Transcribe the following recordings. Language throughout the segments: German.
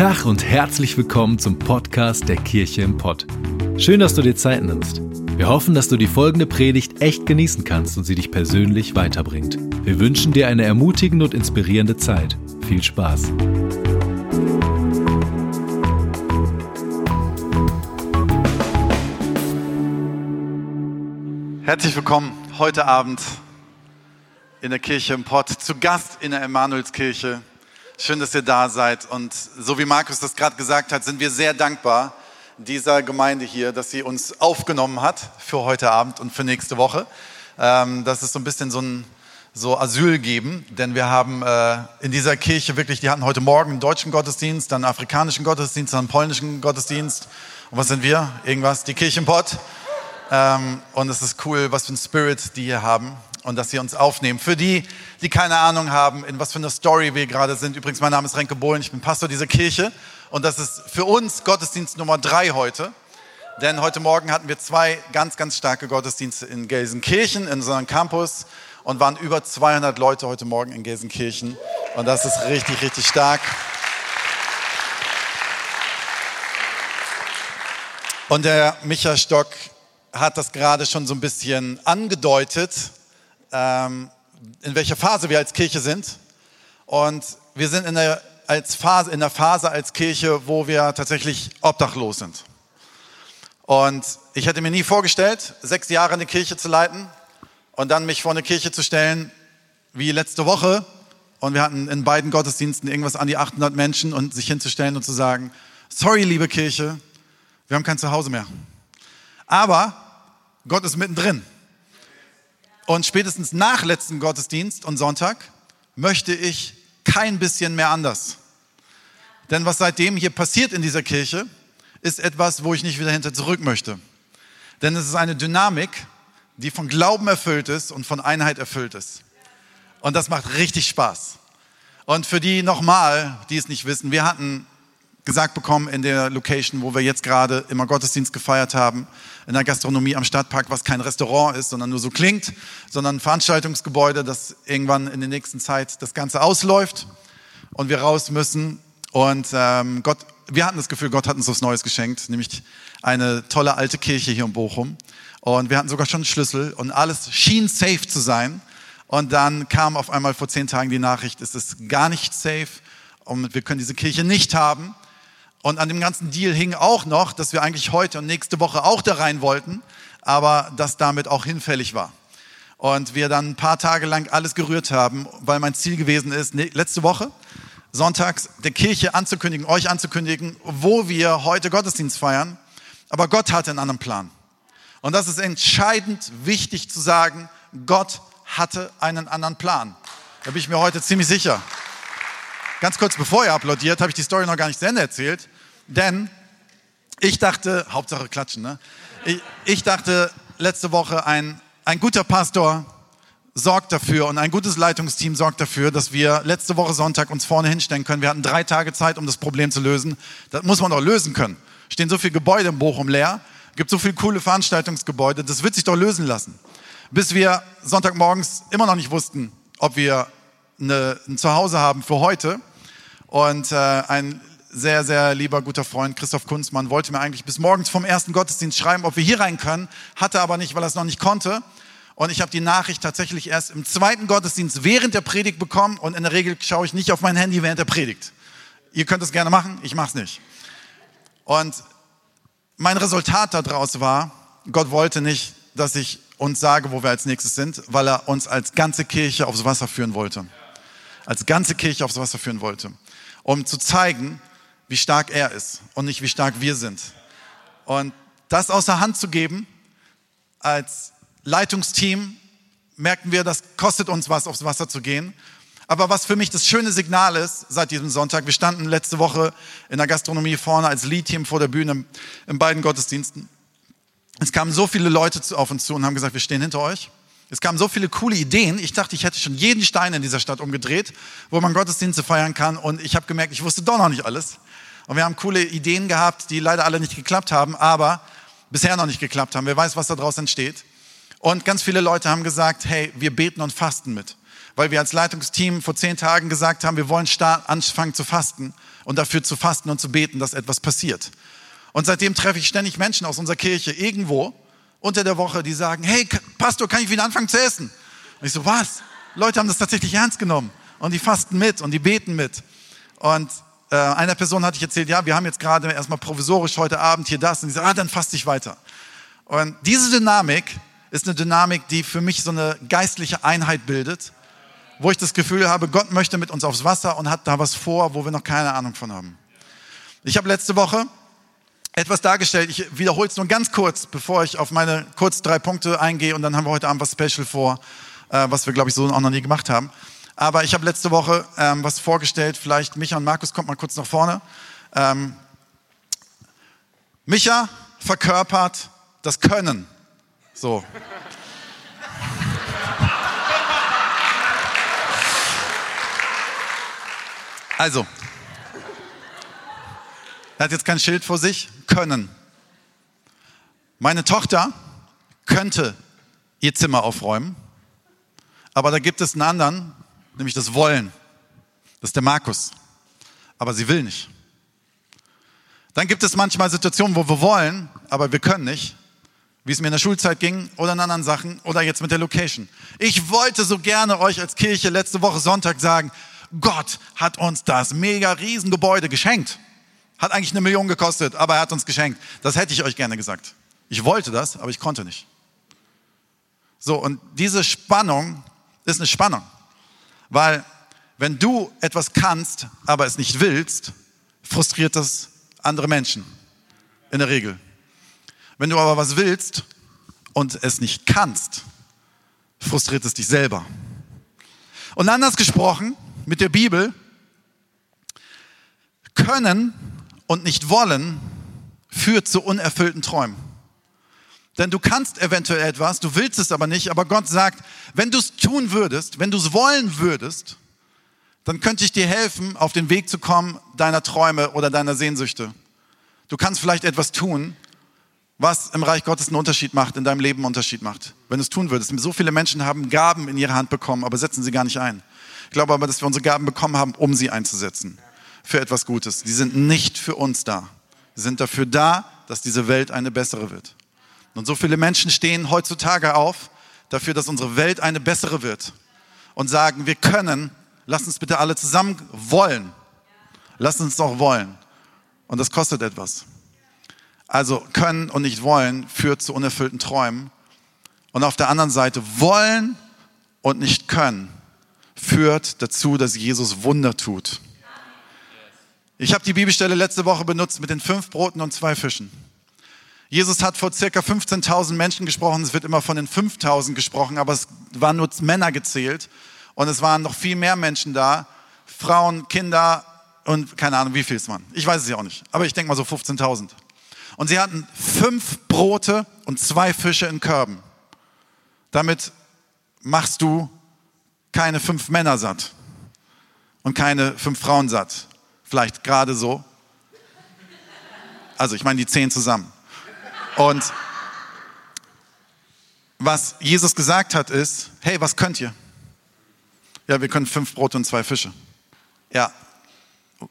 Tag und herzlich willkommen zum Podcast der Kirche im Pott. Schön, dass du dir Zeit nimmst. Wir hoffen, dass du die folgende Predigt echt genießen kannst und sie dich persönlich weiterbringt. Wir wünschen dir eine ermutigende und inspirierende Zeit. Viel Spaß. Herzlich willkommen heute Abend in der Kirche im Pott, zu Gast in der Emanuelskirche. Schön, dass ihr da seid. Und so wie Markus das gerade gesagt hat, sind wir sehr dankbar dieser Gemeinde hier, dass sie uns aufgenommen hat für heute Abend und für nächste Woche. Ähm, das ist so ein bisschen so ein so Asyl geben, denn wir haben äh, in dieser Kirche wirklich, die hatten heute Morgen einen deutschen Gottesdienst, dann einen afrikanischen Gottesdienst, dann einen polnischen Gottesdienst. Und was sind wir? Irgendwas? Die Kirche im Pott. Ähm, und es ist cool, was für ein Spirit die hier haben und dass sie uns aufnehmen. Für die, die keine Ahnung haben, in was für einer Story wir gerade sind. Übrigens, mein Name ist Renke Bohlen, ich bin Pastor dieser Kirche und das ist für uns Gottesdienst Nummer drei heute. Denn heute Morgen hatten wir zwei ganz, ganz starke Gottesdienste in Gelsenkirchen, in unserem Campus und waren über 200 Leute heute Morgen in Gelsenkirchen. Und das ist richtig, richtig stark. Und der Micha Stock hat das gerade schon so ein bisschen angedeutet ähm, in welcher Phase wir als Kirche sind. Und wir sind in der, als Phase, in der Phase als Kirche, wo wir tatsächlich obdachlos sind. Und ich hätte mir nie vorgestellt, sechs Jahre eine Kirche zu leiten und dann mich vor eine Kirche zu stellen, wie letzte Woche. Und wir hatten in beiden Gottesdiensten irgendwas an die 800 Menschen und sich hinzustellen und zu sagen, sorry, liebe Kirche, wir haben kein Zuhause mehr. Aber Gott ist mittendrin. Und spätestens nach letzten Gottesdienst und Sonntag möchte ich kein bisschen mehr anders. Denn was seitdem hier passiert in dieser Kirche, ist etwas, wo ich nicht wieder hinter zurück möchte. Denn es ist eine Dynamik, die von Glauben erfüllt ist und von Einheit erfüllt ist. Und das macht richtig Spaß. Und für die nochmal, die es nicht wissen, wir hatten gesagt bekommen in der Location, wo wir jetzt gerade immer Gottesdienst gefeiert haben, in der Gastronomie am Stadtpark, was kein Restaurant ist, sondern nur so klingt, sondern ein Veranstaltungsgebäude, das irgendwann in der nächsten Zeit das Ganze ausläuft und wir raus müssen. Und ähm, Gott, wir hatten das Gefühl, Gott hat uns was Neues geschenkt, nämlich eine tolle alte Kirche hier in Bochum. Und wir hatten sogar schon einen Schlüssel und alles schien safe zu sein. Und dann kam auf einmal vor zehn Tagen die Nachricht, es ist gar nicht safe und wir können diese Kirche nicht haben. Und an dem ganzen Deal hing auch noch, dass wir eigentlich heute und nächste Woche auch da rein wollten, aber das damit auch hinfällig war. Und wir dann ein paar Tage lang alles gerührt haben, weil mein Ziel gewesen ist, letzte Woche, sonntags der Kirche anzukündigen, euch anzukündigen, wo wir heute Gottesdienst feiern. Aber Gott hatte einen anderen Plan. Und das ist entscheidend wichtig zu sagen, Gott hatte einen anderen Plan. Da bin ich mir heute ziemlich sicher. Ganz kurz bevor ihr applaudiert, habe ich die Story noch gar nicht zu Ende erzählt. Denn ich dachte, Hauptsache klatschen, ne? Ich, ich dachte letzte Woche, ein, ein guter Pastor sorgt dafür und ein gutes Leitungsteam sorgt dafür, dass wir letzte Woche Sonntag uns vorne hinstellen können. Wir hatten drei Tage Zeit, um das Problem zu lösen. Das muss man doch lösen können. Stehen so viele Gebäude in Bochum leer, gibt so viele coole Veranstaltungsgebäude, das wird sich doch lösen lassen. Bis wir Sonntagmorgens immer noch nicht wussten, ob wir eine, ein Zuhause haben für heute und äh, ein sehr, sehr lieber guter Freund Christoph Kunzmann wollte mir eigentlich bis morgens vom ersten Gottesdienst schreiben, ob wir hier rein können, hatte aber nicht, weil er es noch nicht konnte. Und ich habe die Nachricht tatsächlich erst im zweiten Gottesdienst während der Predigt bekommen und in der Regel schaue ich nicht auf mein Handy während der Predigt. Ihr könnt es gerne machen, ich mache es nicht. Und mein Resultat daraus war, Gott wollte nicht, dass ich uns sage, wo wir als nächstes sind, weil er uns als ganze Kirche aufs Wasser führen wollte. Als ganze Kirche aufs Wasser führen wollte um zu zeigen, wie stark er ist und nicht wie stark wir sind. Und das außer Hand zu geben als Leitungsteam, merken wir, das kostet uns was, aufs Wasser zu gehen. Aber was für mich das schöne Signal ist seit diesem Sonntag, wir standen letzte Woche in der Gastronomie vorne als Lead-Team vor der Bühne in beiden Gottesdiensten. Es kamen so viele Leute auf uns zu und haben gesagt, wir stehen hinter euch. Es kamen so viele coole Ideen. Ich dachte, ich hätte schon jeden Stein in dieser Stadt umgedreht, wo man Gottesdienste feiern kann. Und ich habe gemerkt, ich wusste doch noch nicht alles. Und wir haben coole Ideen gehabt, die leider alle nicht geklappt haben, aber bisher noch nicht geklappt haben. Wer weiß, was daraus entsteht. Und ganz viele Leute haben gesagt, hey, wir beten und fasten mit. weil wir als Leitungsteam vor zehn Tagen gesagt haben, wir wollen anfangen zu fasten und dafür zu fasten und zu beten, dass etwas passiert. Und seitdem treffe ich ständig Menschen aus unserer Kirche irgendwo unter der Woche, die sagen, hey Pastor, kann ich wieder anfangen zu essen? Und ich so, was? Leute haben das tatsächlich ernst genommen und die fasten mit und die beten mit. Und äh, einer Person hatte ich erzählt, ja, wir haben jetzt gerade erstmal provisorisch heute Abend hier das. Und die sagt, ah, dann faste ich weiter. Und diese Dynamik ist eine Dynamik, die für mich so eine geistliche Einheit bildet, wo ich das Gefühl habe, Gott möchte mit uns aufs Wasser und hat da was vor, wo wir noch keine Ahnung von haben. Ich habe letzte Woche etwas dargestellt. Ich wiederhole es nur ganz kurz, bevor ich auf meine kurz drei Punkte eingehe und dann haben wir heute Abend was Special vor, äh, was wir, glaube ich, so auch noch nie gemacht haben. Aber ich habe letzte Woche ähm, was vorgestellt. Vielleicht Micha und Markus kommt mal kurz nach vorne. Ähm, Micha verkörpert das Können. So. Also, er hat jetzt kein Schild vor sich. Können. Meine Tochter könnte ihr Zimmer aufräumen, aber da gibt es einen anderen, nämlich das Wollen. Das ist der Markus. Aber sie will nicht. Dann gibt es manchmal Situationen, wo wir wollen, aber wir können nicht. Wie es mir in der Schulzeit ging oder in anderen Sachen oder jetzt mit der Location. Ich wollte so gerne euch als Kirche letzte Woche Sonntag sagen, Gott hat uns das mega Riesengebäude geschenkt. Hat eigentlich eine Million gekostet, aber er hat uns geschenkt. Das hätte ich euch gerne gesagt. Ich wollte das, aber ich konnte nicht. So, und diese Spannung ist eine Spannung. Weil wenn du etwas kannst, aber es nicht willst, frustriert das andere Menschen. In der Regel. Wenn du aber was willst und es nicht kannst, frustriert es dich selber. Und anders gesprochen, mit der Bibel, können und nicht wollen führt zu unerfüllten Träumen. Denn du kannst eventuell etwas, du willst es aber nicht, aber Gott sagt, wenn du es tun würdest, wenn du es wollen würdest, dann könnte ich dir helfen, auf den Weg zu kommen deiner Träume oder deiner Sehnsüchte. Du kannst vielleicht etwas tun, was im Reich Gottes einen Unterschied macht, in deinem Leben einen Unterschied macht, wenn du es tun würdest. So viele Menschen haben Gaben in ihre Hand bekommen, aber setzen sie gar nicht ein. Ich glaube aber, dass wir unsere Gaben bekommen haben, um sie einzusetzen für etwas Gutes. Die sind nicht für uns da. Sie sind dafür da, dass diese Welt eine bessere wird. Und so viele Menschen stehen heutzutage auf dafür, dass unsere Welt eine bessere wird und sagen, wir können, lass uns bitte alle zusammen wollen. Lass uns doch wollen. Und das kostet etwas. Also können und nicht wollen führt zu unerfüllten Träumen. Und auf der anderen Seite wollen und nicht können führt dazu, dass Jesus Wunder tut. Ich habe die Bibelstelle letzte Woche benutzt mit den fünf Broten und zwei Fischen. Jesus hat vor circa 15.000 Menschen gesprochen. Es wird immer von den 5.000 gesprochen, aber es waren nur Männer gezählt. Und es waren noch viel mehr Menschen da. Frauen, Kinder und keine Ahnung, wie viel es waren. Ich weiß es ja auch nicht. Aber ich denke mal so 15.000. Und sie hatten fünf Brote und zwei Fische in Körben. Damit machst du keine fünf Männer satt und keine fünf Frauen satt. Vielleicht gerade so. Also ich meine die zehn zusammen. Und was Jesus gesagt hat ist, hey, was könnt ihr? Ja, wir können fünf Brote und zwei Fische. Ja,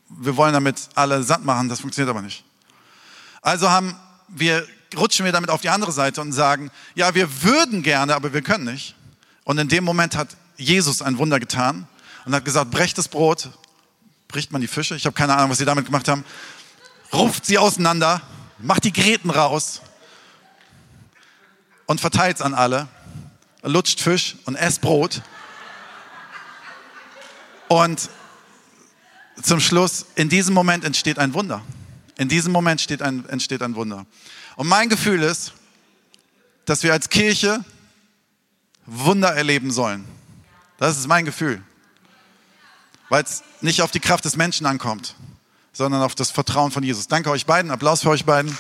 wir wollen damit alle satt machen, das funktioniert aber nicht. Also haben wir, rutschen wir damit auf die andere Seite und sagen, ja, wir würden gerne, aber wir können nicht. Und in dem Moment hat Jesus ein Wunder getan und hat gesagt, brecht das Brot, bricht man die Fische, ich habe keine Ahnung, was sie damit gemacht haben, ruft sie auseinander, macht die Gräten raus und verteilt es an alle, lutscht Fisch und esst Brot. Und zum Schluss, in diesem Moment entsteht ein Wunder. In diesem Moment entsteht ein, entsteht ein Wunder. Und mein Gefühl ist, dass wir als Kirche Wunder erleben sollen. Das ist mein Gefühl. Weil es nicht auf die Kraft des Menschen ankommt, sondern auf das Vertrauen von Jesus. Danke euch beiden. Applaus für euch beiden.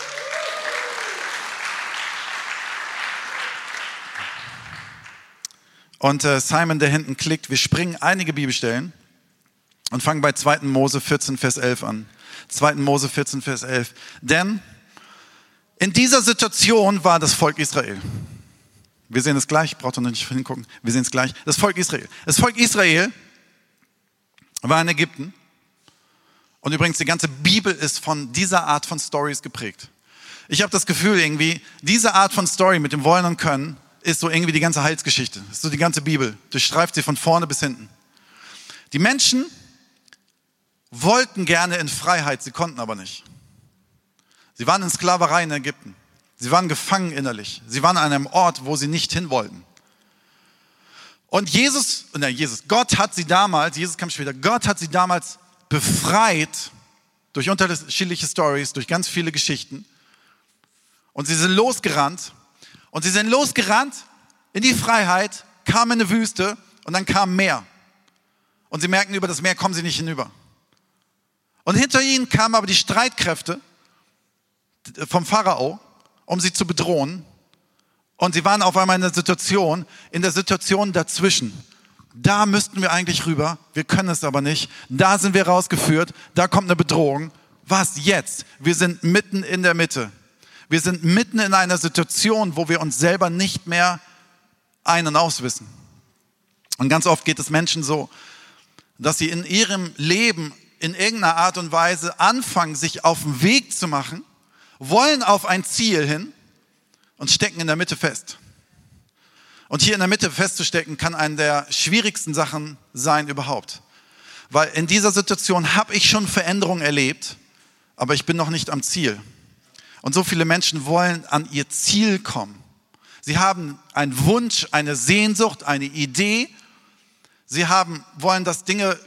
Und äh, Simon, der hinten klickt, wir springen einige Bibelstellen und fangen bei 2. Mose 14, Vers 11 an. 2. Mose 14, Vers 11. Denn in dieser Situation war das Volk Israel. Wir sehen es gleich, braucht ihr nicht hingucken. Wir sehen es gleich. Das Volk Israel. Das Volk Israel war in Ägypten. Und übrigens, die ganze Bibel ist von dieser Art von Stories geprägt. Ich habe das Gefühl irgendwie, diese Art von Story mit dem Wollen und Können ist so irgendwie die ganze Heilsgeschichte. Ist so die ganze Bibel. Durchstreift sie von vorne bis hinten. Die Menschen wollten gerne in Freiheit, sie konnten aber nicht. Sie waren in Sklaverei in Ägypten. Sie waren gefangen innerlich. Sie waren an einem Ort, wo sie nicht hin wollten. Und Jesus, nein, Jesus, Gott hat sie damals, Jesus kam später, Gott hat sie damals befreit durch unterschiedliche Stories, durch ganz viele Geschichten. Und sie sind losgerannt. Und sie sind losgerannt in die Freiheit, kamen in eine Wüste und dann kam Meer. Und sie merken, über das Meer kommen sie nicht hinüber. Und hinter ihnen kamen aber die Streitkräfte vom Pharao, um sie zu bedrohen. Und sie waren auf einmal in der Situation, in der Situation dazwischen. Da müssten wir eigentlich rüber, wir können es aber nicht. Da sind wir rausgeführt, da kommt eine Bedrohung. Was jetzt? Wir sind mitten in der Mitte. Wir sind mitten in einer Situation, wo wir uns selber nicht mehr ein- und auswissen. Und ganz oft geht es Menschen so, dass sie in ihrem Leben in irgendeiner Art und Weise anfangen, sich auf den Weg zu machen, wollen auf ein Ziel hin und stecken in der Mitte fest. Und hier in der Mitte festzustecken, kann eine der schwierigsten Sachen sein überhaupt. Weil in dieser Situation habe ich schon Veränderungen erlebt, aber ich bin noch nicht am Ziel. Und so viele Menschen wollen an ihr Ziel kommen. Sie haben einen Wunsch, eine Sehnsucht, eine Idee. Sie haben, wollen, dass Dinge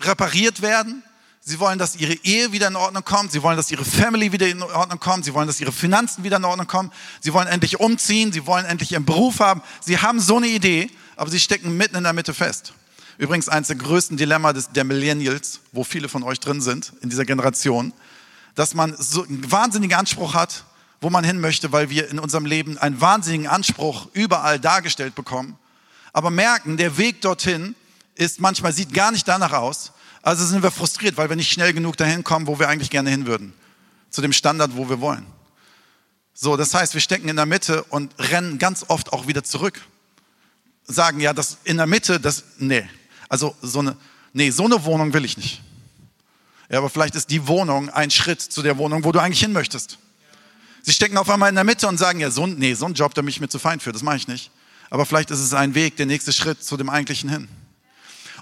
repariert werden. Sie wollen, dass ihre Ehe wieder in Ordnung kommt. Sie wollen, dass ihre Family wieder in Ordnung kommt. Sie wollen, dass ihre Finanzen wieder in Ordnung kommen. Sie wollen endlich umziehen. Sie wollen endlich ihren Beruf haben. Sie haben so eine Idee, aber sie stecken mitten in der Mitte fest. Übrigens eines der größten Dilemma des, der Millennials, wo viele von euch drin sind in dieser Generation, dass man so einen wahnsinnigen Anspruch hat, wo man hin möchte, weil wir in unserem Leben einen wahnsinnigen Anspruch überall dargestellt bekommen, aber merken, der Weg dorthin ist manchmal sieht gar nicht danach aus. Also sind wir frustriert, weil wir nicht schnell genug dahin kommen, wo wir eigentlich gerne hin würden. Zu dem Standard, wo wir wollen. So, das heißt, wir stecken in der Mitte und rennen ganz oft auch wieder zurück. Sagen, ja, das in der Mitte, das, nee. Also so eine, nee, so eine Wohnung will ich nicht. Ja, aber vielleicht ist die Wohnung ein Schritt zu der Wohnung, wo du eigentlich hin möchtest. Sie stecken auf einmal in der Mitte und sagen, ja, so, nee, so ein Job, da bin ich mir zu fein für, das mache ich nicht. Aber vielleicht ist es ein Weg, der nächste Schritt zu dem eigentlichen hin.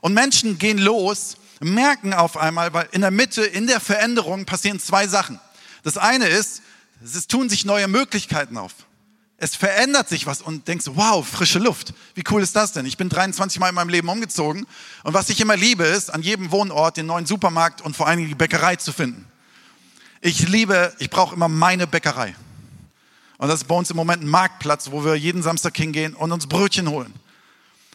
Und Menschen gehen los, merken auf einmal, weil in der Mitte, in der Veränderung passieren zwei Sachen. Das eine ist, es tun sich neue Möglichkeiten auf. Es verändert sich was und denkst, wow, frische Luft. Wie cool ist das denn? Ich bin 23 Mal in meinem Leben umgezogen und was ich immer liebe ist, an jedem Wohnort den neuen Supermarkt und vor allen Dingen die Bäckerei zu finden. Ich liebe, ich brauche immer meine Bäckerei. Und das ist bei uns im Moment ein Marktplatz, wo wir jeden Samstag hingehen und uns Brötchen holen.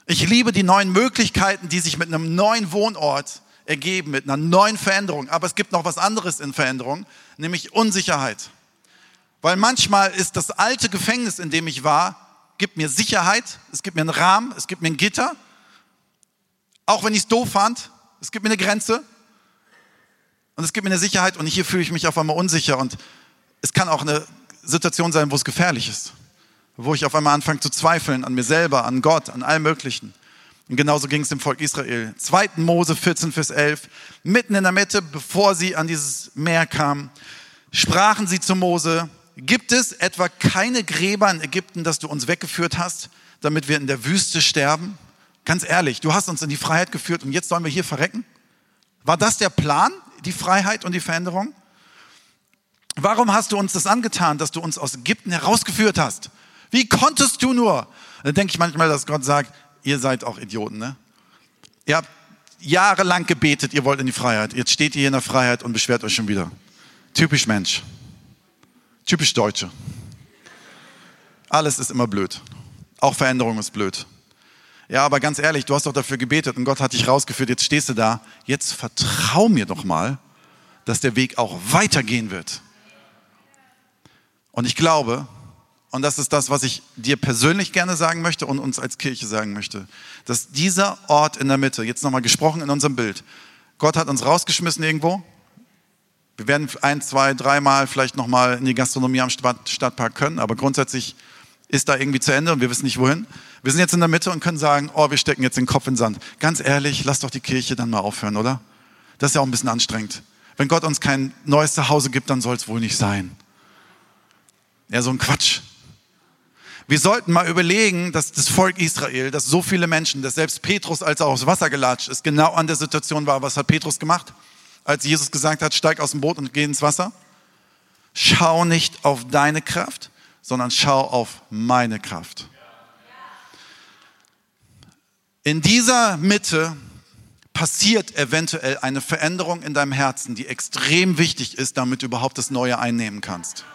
Ich liebe die neuen Möglichkeiten, die sich mit einem neuen Wohnort ergeben, mit einer neuen Veränderung. Aber es gibt noch was anderes in Veränderung, nämlich Unsicherheit. Weil manchmal ist das alte Gefängnis, in dem ich war, gibt mir Sicherheit, es gibt mir einen Rahmen, es gibt mir ein Gitter. Auch wenn ich es doof fand, es gibt mir eine Grenze und es gibt mir eine Sicherheit und hier fühle ich mich auf einmal unsicher und es kann auch eine Situation sein, wo es gefährlich ist, wo ich auf einmal anfange zu zweifeln an mir selber, an Gott, an allem Möglichen. Und genauso ging es dem Volk Israel. 2. Mose 14, Vers 11, mitten in der Mitte, bevor sie an dieses Meer kamen, sprachen sie zu Mose, Gibt es etwa keine Gräber in Ägypten, das du uns weggeführt hast, damit wir in der Wüste sterben? Ganz ehrlich, du hast uns in die Freiheit geführt und jetzt sollen wir hier verrecken? War das der Plan, die Freiheit und die Veränderung? Warum hast du uns das angetan, dass du uns aus Ägypten herausgeführt hast? Wie konntest du nur? Da denke ich manchmal, dass Gott sagt, ihr seid auch Idioten, ne? Ihr habt jahrelang gebetet, ihr wollt in die Freiheit. Jetzt steht ihr hier in der Freiheit und beschwert euch schon wieder. Typisch Mensch. Typisch Deutsche. Alles ist immer blöd. Auch Veränderung ist blöd. Ja, aber ganz ehrlich, du hast doch dafür gebetet und Gott hat dich rausgeführt, jetzt stehst du da. Jetzt vertrau mir doch mal, dass der Weg auch weitergehen wird. Und ich glaube, und das ist das, was ich dir persönlich gerne sagen möchte und uns als Kirche sagen möchte, dass dieser Ort in der Mitte, jetzt nochmal gesprochen in unserem Bild, Gott hat uns rausgeschmissen irgendwo, wir werden ein, zwei, dreimal vielleicht nochmal in die Gastronomie am Stadtpark können, aber grundsätzlich ist da irgendwie zu Ende und wir wissen nicht wohin. Wir sind jetzt in der Mitte und können sagen, oh, wir stecken jetzt den Kopf in den Sand. Ganz ehrlich, lass doch die Kirche dann mal aufhören, oder? Das ist ja auch ein bisschen anstrengend. Wenn Gott uns kein neues Zuhause gibt, dann soll es wohl nicht sein. Ja, so ein Quatsch. Wir sollten mal überlegen, dass das Volk Israel, dass so viele Menschen, dass selbst Petrus, als er aufs Wasser gelatscht ist, genau an der Situation war. Was hat Petrus gemacht? Als Jesus gesagt hat, steig aus dem Boot und geh ins Wasser. Schau nicht auf deine Kraft, sondern schau auf meine Kraft. In dieser Mitte passiert eventuell eine Veränderung in deinem Herzen, die extrem wichtig ist, damit du überhaupt das Neue einnehmen kannst.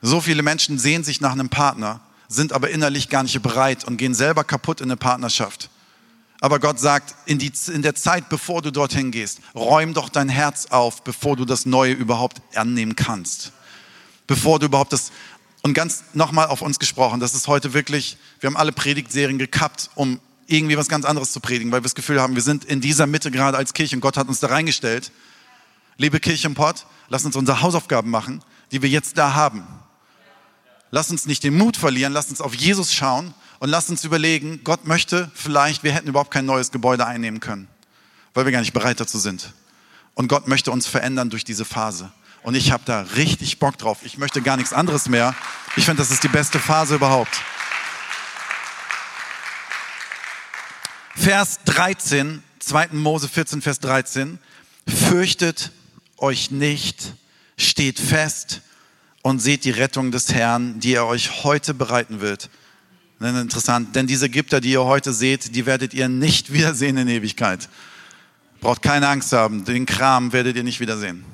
So viele Menschen sehen sich nach einem Partner, sind aber innerlich gar nicht bereit und gehen selber kaputt in eine Partnerschaft. Aber Gott sagt, in, die, in der Zeit, bevor du dorthin gehst, räum doch dein Herz auf, bevor du das Neue überhaupt annehmen kannst. Bevor du überhaupt das, und ganz nochmal auf uns gesprochen, das ist heute wirklich, wir haben alle Predigtserien gekappt, um irgendwie was ganz anderes zu predigen, weil wir das Gefühl haben, wir sind in dieser Mitte gerade als Kirche und Gott hat uns da reingestellt. Liebe Kirche im Pott, lass uns unsere Hausaufgaben machen, die wir jetzt da haben. Lass uns nicht den Mut verlieren, lass uns auf Jesus schauen und lass uns überlegen, Gott möchte vielleicht, wir hätten überhaupt kein neues Gebäude einnehmen können, weil wir gar nicht bereit dazu sind. Und Gott möchte uns verändern durch diese Phase. Und ich habe da richtig Bock drauf. Ich möchte gar nichts anderes mehr. Ich finde, das ist die beste Phase überhaupt. Vers 13, 2. Mose 14, Vers 13. Fürchtet euch nicht, steht fest und seht die Rettung des Herrn, die er euch heute bereiten wird. Interessant, denn diese Ägypter, die ihr heute seht, die werdet ihr nicht wiedersehen in Ewigkeit. Braucht keine Angst haben, den Kram werdet ihr nicht wiedersehen.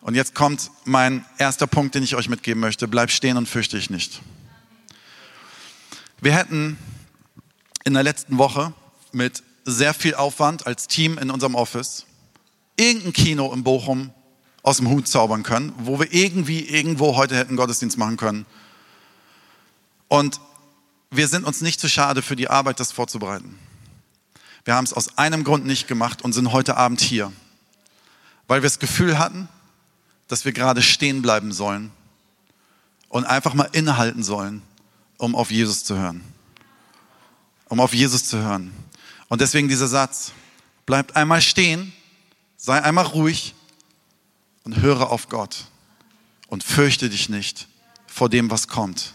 Und jetzt kommt mein erster Punkt, den ich euch mitgeben möchte. Bleib stehen und fürchte dich nicht. Wir hätten in der letzten Woche mit sehr viel Aufwand als Team in unserem Office irgendein Kino in Bochum aus dem Hut zaubern können, wo wir irgendwie irgendwo heute hätten Gottesdienst machen können. Und wir sind uns nicht zu schade für die Arbeit, das vorzubereiten. Wir haben es aus einem Grund nicht gemacht und sind heute Abend hier, weil wir das Gefühl hatten, dass wir gerade stehen bleiben sollen und einfach mal innehalten sollen, um auf Jesus zu hören. Um auf Jesus zu hören. Und deswegen dieser Satz, bleibt einmal stehen, sei einmal ruhig und höre auf Gott und fürchte dich nicht vor dem, was kommt.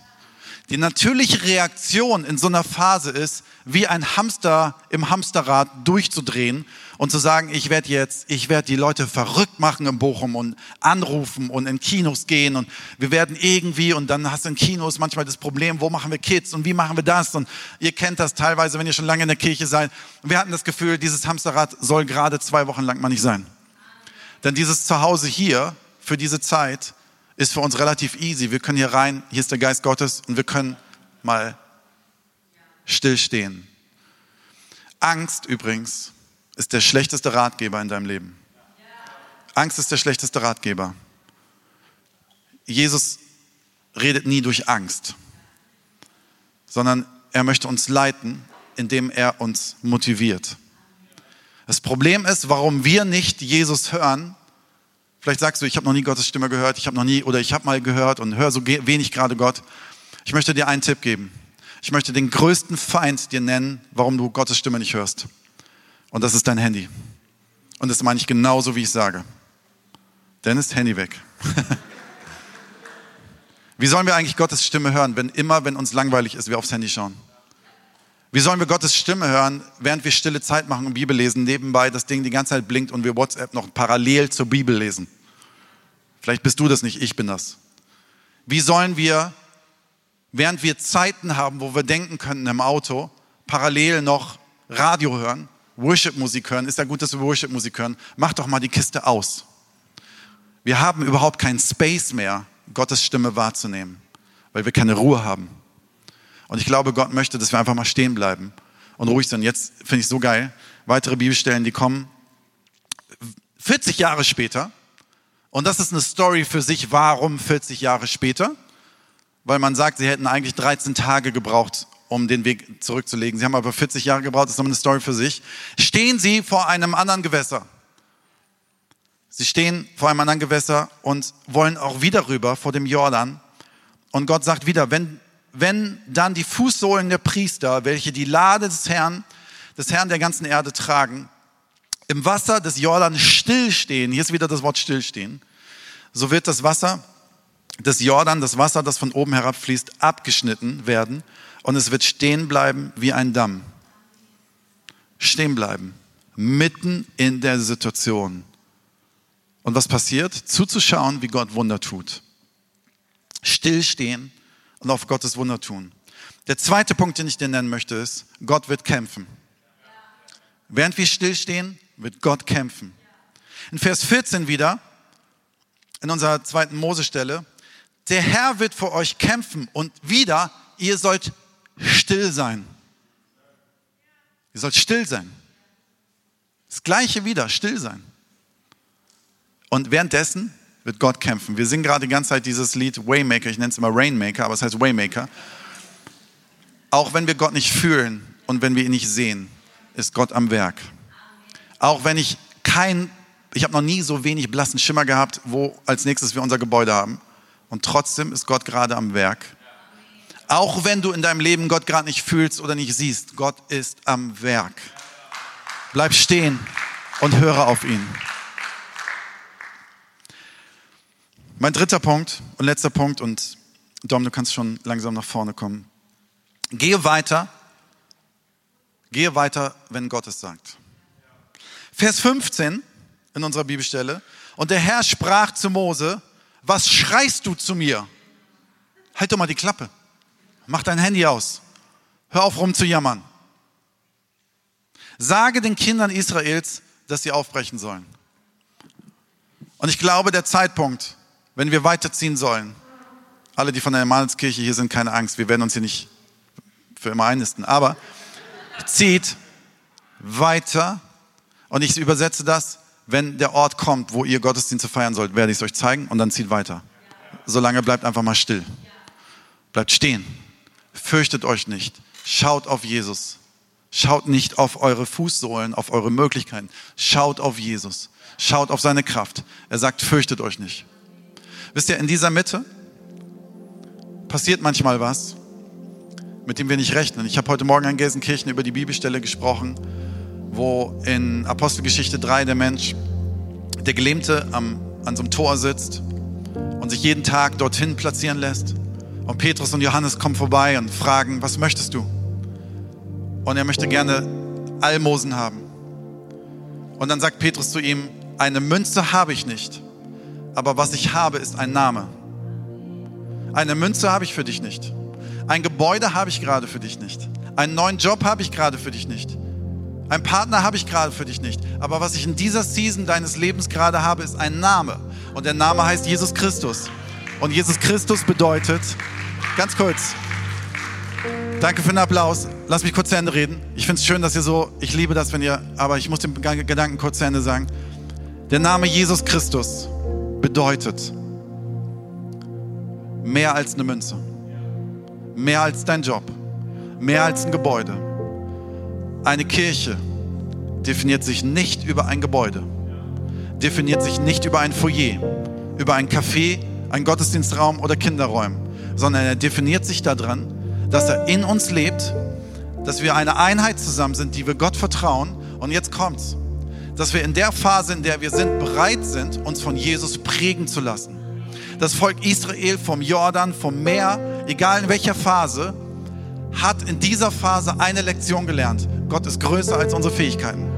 Die natürliche Reaktion in so einer Phase ist, wie ein Hamster im Hamsterrad durchzudrehen und zu sagen, ich werde jetzt, ich werde die Leute verrückt machen in Bochum und anrufen und in Kinos gehen und wir werden irgendwie und dann hast du in Kinos manchmal das Problem, wo machen wir Kids und wie machen wir das und ihr kennt das teilweise, wenn ihr schon lange in der Kirche seid. Wir hatten das Gefühl, dieses Hamsterrad soll gerade zwei Wochen lang mal nicht sein. Denn dieses Zuhause hier für diese Zeit ist für uns relativ easy. Wir können hier rein, hier ist der Geist Gottes und wir können mal stillstehen. Angst übrigens ist der schlechteste Ratgeber in deinem Leben. Angst ist der schlechteste Ratgeber. Jesus redet nie durch Angst, sondern er möchte uns leiten, indem er uns motiviert. Das Problem ist, warum wir nicht Jesus hören, Vielleicht sagst du, ich habe noch nie Gottes Stimme gehört, ich habe noch nie oder ich habe mal gehört und höre so wenig gerade Gott. Ich möchte dir einen Tipp geben. Ich möchte den größten Feind dir nennen, warum du Gottes Stimme nicht hörst. Und das ist dein Handy. Und das meine ich genauso, wie ich sage. Dennis, Handy weg. wie sollen wir eigentlich Gottes Stimme hören, wenn immer, wenn uns langweilig ist, wir aufs Handy schauen? Wie sollen wir Gottes Stimme hören, während wir stille Zeit machen und Bibel lesen, nebenbei das Ding die ganze Zeit blinkt und wir WhatsApp noch parallel zur Bibel lesen? Vielleicht bist du das nicht, ich bin das. Wie sollen wir, während wir Zeiten haben, wo wir denken könnten im Auto, parallel noch Radio hören, Worship-Musik hören? Ist ja gut, dass wir Worship-Musik hören. Mach doch mal die Kiste aus. Wir haben überhaupt keinen Space mehr, Gottes Stimme wahrzunehmen, weil wir keine Ruhe haben. Und ich glaube, Gott möchte, dass wir einfach mal stehen bleiben und ruhig sind. Jetzt finde ich so geil. Weitere Bibelstellen, die kommen 40 Jahre später. Und das ist eine Story für sich. Warum 40 Jahre später? Weil man sagt, sie hätten eigentlich 13 Tage gebraucht, um den Weg zurückzulegen. Sie haben aber 40 Jahre gebraucht. Das ist nochmal eine Story für sich. Stehen sie vor einem anderen Gewässer. Sie stehen vor einem anderen Gewässer und wollen auch wieder rüber vor dem Jordan Und Gott sagt wieder, wenn, wenn dann die Fußsohlen der Priester, welche die Lade des Herrn, des Herrn der ganzen Erde tragen, im Wasser des Jordan stillstehen, hier ist wieder das Wort stillstehen, so wird das Wasser des Jordan, das Wasser, das von oben herabfließt, abgeschnitten werden und es wird stehen bleiben wie ein Damm. Stehen bleiben, mitten in der Situation. Und was passiert? Zuzuschauen, wie Gott Wunder tut. Stillstehen und auf Gottes Wunder tun. Der zweite Punkt, den ich dir nennen möchte, ist, Gott wird kämpfen. Während wir stillstehen, wird Gott kämpfen. In Vers 14 wieder, in unserer zweiten Mosestelle, der Herr wird für euch kämpfen und wieder, ihr sollt still sein. Ihr sollt still sein. Das gleiche wieder, still sein. Und währenddessen wird Gott kämpfen. Wir singen gerade die ganze Zeit dieses Lied Waymaker, ich nenne es immer Rainmaker, aber es heißt Waymaker. Auch wenn wir Gott nicht fühlen und wenn wir ihn nicht sehen, ist Gott am Werk. Auch wenn ich kein, ich habe noch nie so wenig blassen Schimmer gehabt, wo als nächstes wir unser Gebäude haben. Und trotzdem ist Gott gerade am Werk. Auch wenn du in deinem Leben Gott gerade nicht fühlst oder nicht siehst, Gott ist am Werk. Bleib stehen und höre auf ihn. Mein dritter Punkt und letzter Punkt, und Dom, du kannst schon langsam nach vorne kommen. Gehe weiter, gehe weiter, wenn Gott es sagt. Vers 15 in unserer Bibelstelle. Und der Herr sprach zu Mose, was schreist du zu mir? Halt doch mal die Klappe. Mach dein Handy aus. Hör auf rum zu jammern. Sage den Kindern Israels, dass sie aufbrechen sollen. Und ich glaube, der Zeitpunkt, wenn wir weiterziehen sollen, alle, die von der Emanuelskirche hier sind, keine Angst, wir werden uns hier nicht für immer einnisten, aber zieht weiter. Und ich übersetze das, wenn der Ort kommt, wo ihr Gottesdienste feiern sollt, werde ich es euch zeigen und dann zieht weiter. Solange bleibt einfach mal still. Bleibt stehen. Fürchtet euch nicht. Schaut auf Jesus. Schaut nicht auf eure Fußsohlen, auf eure Möglichkeiten. Schaut auf Jesus. Schaut auf seine Kraft. Er sagt, fürchtet euch nicht. Wisst ihr, in dieser Mitte passiert manchmal was, mit dem wir nicht rechnen. Ich habe heute Morgen in Gelsenkirchen über die Bibelstelle gesprochen, wo in Apostelgeschichte 3 der Mensch, der Gelähmte am, an so einem Tor sitzt und sich jeden Tag dorthin platzieren lässt. Und Petrus und Johannes kommen vorbei und fragen, was möchtest du? Und er möchte gerne Almosen haben. Und dann sagt Petrus zu ihm, eine Münze habe ich nicht, aber was ich habe, ist ein Name. Eine Münze habe ich für dich nicht. Ein Gebäude habe ich gerade für dich nicht. Einen neuen Job habe ich gerade für dich nicht. Ein Partner habe ich gerade für dich nicht. Aber was ich in dieser Season deines Lebens gerade habe, ist ein Name. Und der Name heißt Jesus Christus. Und Jesus Christus bedeutet, ganz kurz, danke für den Applaus. Lass mich kurz zu Ende reden. Ich finde es schön, dass ihr so, ich liebe das, wenn ihr, aber ich muss den Gedanken kurz zu Ende sagen. Der Name Jesus Christus bedeutet mehr als eine Münze, mehr als dein Job, mehr als ein Gebäude eine Kirche definiert sich nicht über ein Gebäude, definiert sich nicht über ein Foyer, über ein Café, ein Gottesdienstraum oder Kinderräume, sondern er definiert sich daran, dass er in uns lebt, dass wir eine Einheit zusammen sind, die wir Gott vertrauen. Und jetzt kommt's, dass wir in der Phase, in der wir sind, bereit sind, uns von Jesus prägen zu lassen. Das Volk Israel vom Jordan, vom Meer, egal in welcher Phase, hat in dieser Phase eine Lektion gelernt. Gott ist größer als unsere Fähigkeiten.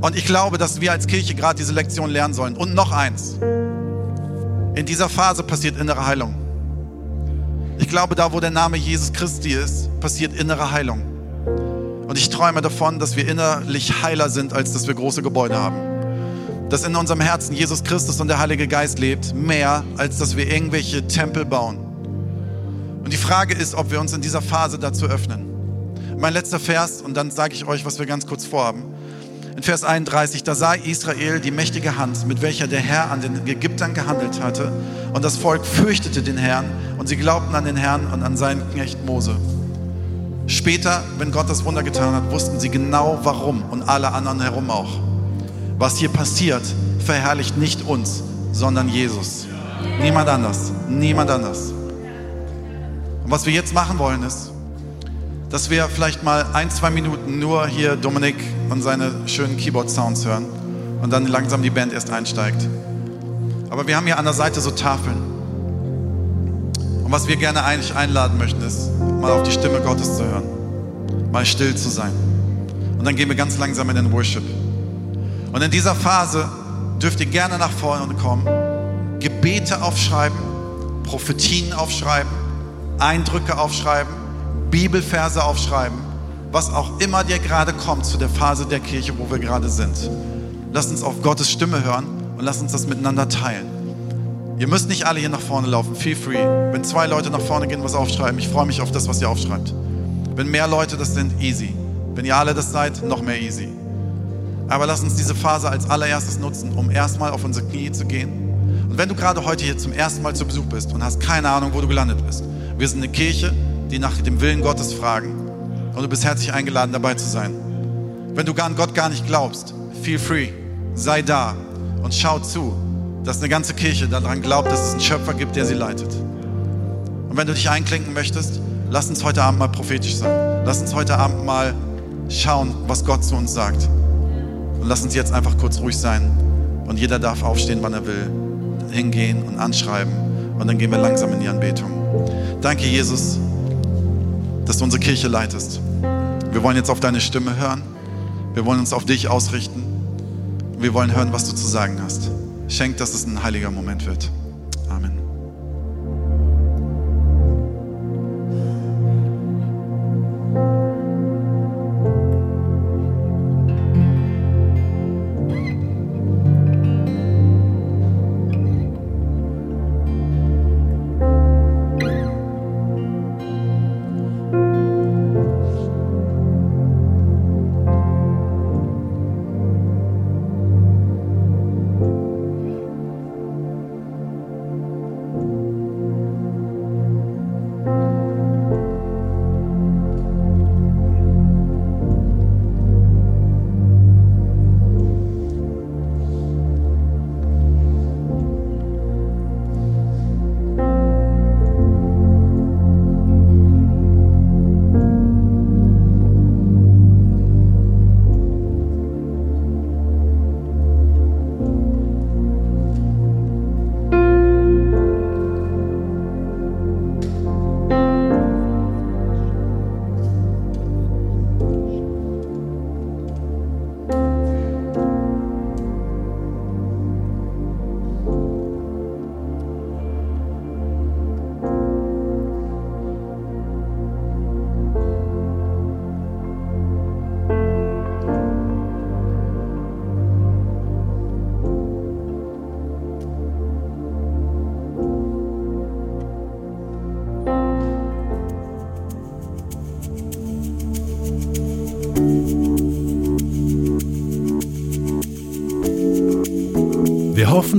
Und ich glaube, dass wir als Kirche gerade diese Lektion lernen sollen. Und noch eins. In dieser Phase passiert innere Heilung. Ich glaube, da wo der Name Jesus Christi ist, passiert innere Heilung. Und ich träume davon, dass wir innerlich heiler sind, als dass wir große Gebäude haben. Dass in unserem Herzen Jesus Christus und der Heilige Geist lebt, mehr als dass wir irgendwelche Tempel bauen. Und die Frage ist, ob wir uns in dieser Phase dazu öffnen. Mein letzter Vers, und dann sage ich euch, was wir ganz kurz vorhaben. In Vers 31, da sah Israel die mächtige Hand, mit welcher der Herr an den Ägyptern gehandelt hatte. Und das Volk fürchtete den Herrn und sie glaubten an den Herrn und an seinen Knecht Mose. Später, wenn Gott das Wunder getan hat, wussten sie genau warum und alle anderen herum auch. Was hier passiert, verherrlicht nicht uns, sondern Jesus. Niemand anders. Niemand anders. Und was wir jetzt machen wollen ist, dass wir vielleicht mal ein, zwei Minuten nur hier Dominik und seine schönen Keyboard-Sounds hören und dann langsam die Band erst einsteigt. Aber wir haben hier an der Seite so Tafeln. Und was wir gerne eigentlich einladen möchten, ist, mal auf die Stimme Gottes zu hören, mal still zu sein. Und dann gehen wir ganz langsam in den Worship. Und in dieser Phase dürft ihr gerne nach vorne kommen, Gebete aufschreiben, Prophetien aufschreiben, Eindrücke aufschreiben, Bibelverse aufschreiben, was auch immer dir gerade kommt zu der Phase der Kirche, wo wir gerade sind. Lass uns auf Gottes Stimme hören und lass uns das miteinander teilen. Ihr müsst nicht alle hier nach vorne laufen, feel free. Wenn zwei Leute nach vorne gehen, was aufschreiben, ich freue mich auf das, was ihr aufschreibt. Wenn mehr Leute das sind, easy. Wenn ihr alle das seid, noch mehr easy. Aber lass uns diese Phase als allererstes nutzen, um erstmal auf unsere Knie zu gehen. Und wenn du gerade heute hier zum ersten Mal zu Besuch bist und hast keine Ahnung, wo du gelandet bist, wir sind eine Kirche, die nach dem Willen Gottes fragen. Und du bist herzlich eingeladen, dabei zu sein. Wenn du an Gott gar nicht glaubst, feel free, sei da und schau zu, dass eine ganze Kirche daran glaubt, dass es einen Schöpfer gibt, der sie leitet. Und wenn du dich einklinken möchtest, lass uns heute Abend mal prophetisch sein. Lass uns heute Abend mal schauen, was Gott zu uns sagt. Und lass uns jetzt einfach kurz ruhig sein. Und jeder darf aufstehen, wann er will. Hingehen und anschreiben. Und dann gehen wir langsam in die Anbetung. Danke, Jesus dass du unsere Kirche leitest. Wir wollen jetzt auf deine Stimme hören. Wir wollen uns auf dich ausrichten. Wir wollen hören, was du zu sagen hast. Schenk, dass es ein heiliger Moment wird.